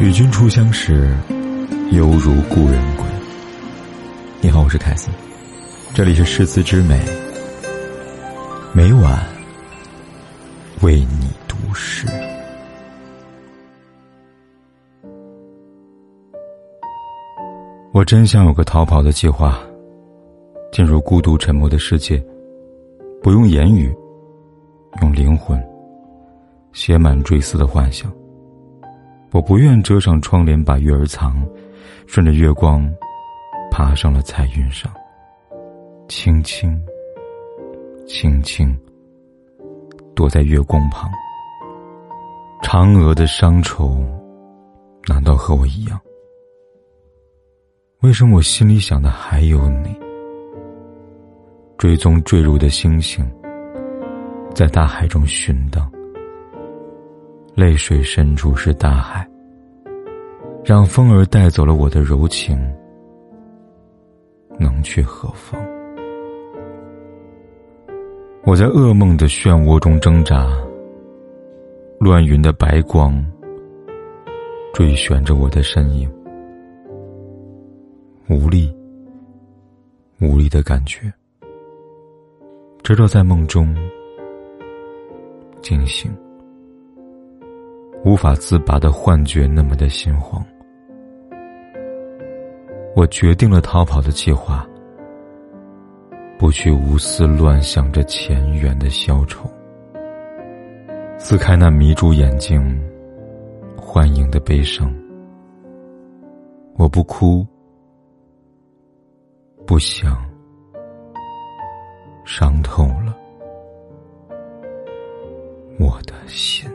与君初相识，犹如故人归。你好，我是凯森，这里是诗词之美，每晚为你读诗。我真想有个逃跑的计划，进入孤独沉默的世界，不用言语，用灵魂写满追思的幻想。我不愿遮上窗帘把月儿藏，顺着月光爬上了彩云上，轻轻轻轻躲在月光旁。嫦娥的伤愁，难道和我一样？为什么我心里想的还有你？追踪坠入的星星，在大海中寻荡。泪水深处是大海，让风儿带走了我的柔情，能去何方？我在噩梦的漩涡中挣扎，乱云的白光追旋着我的身影。无力，无力的感觉，直到在梦中惊醒，无法自拔的幻觉那么的心慌。我决定了逃跑的计划，不去无思乱想着前缘的消愁，撕开那迷住眼睛幻影的悲伤。我不哭。不想，伤透了我的心。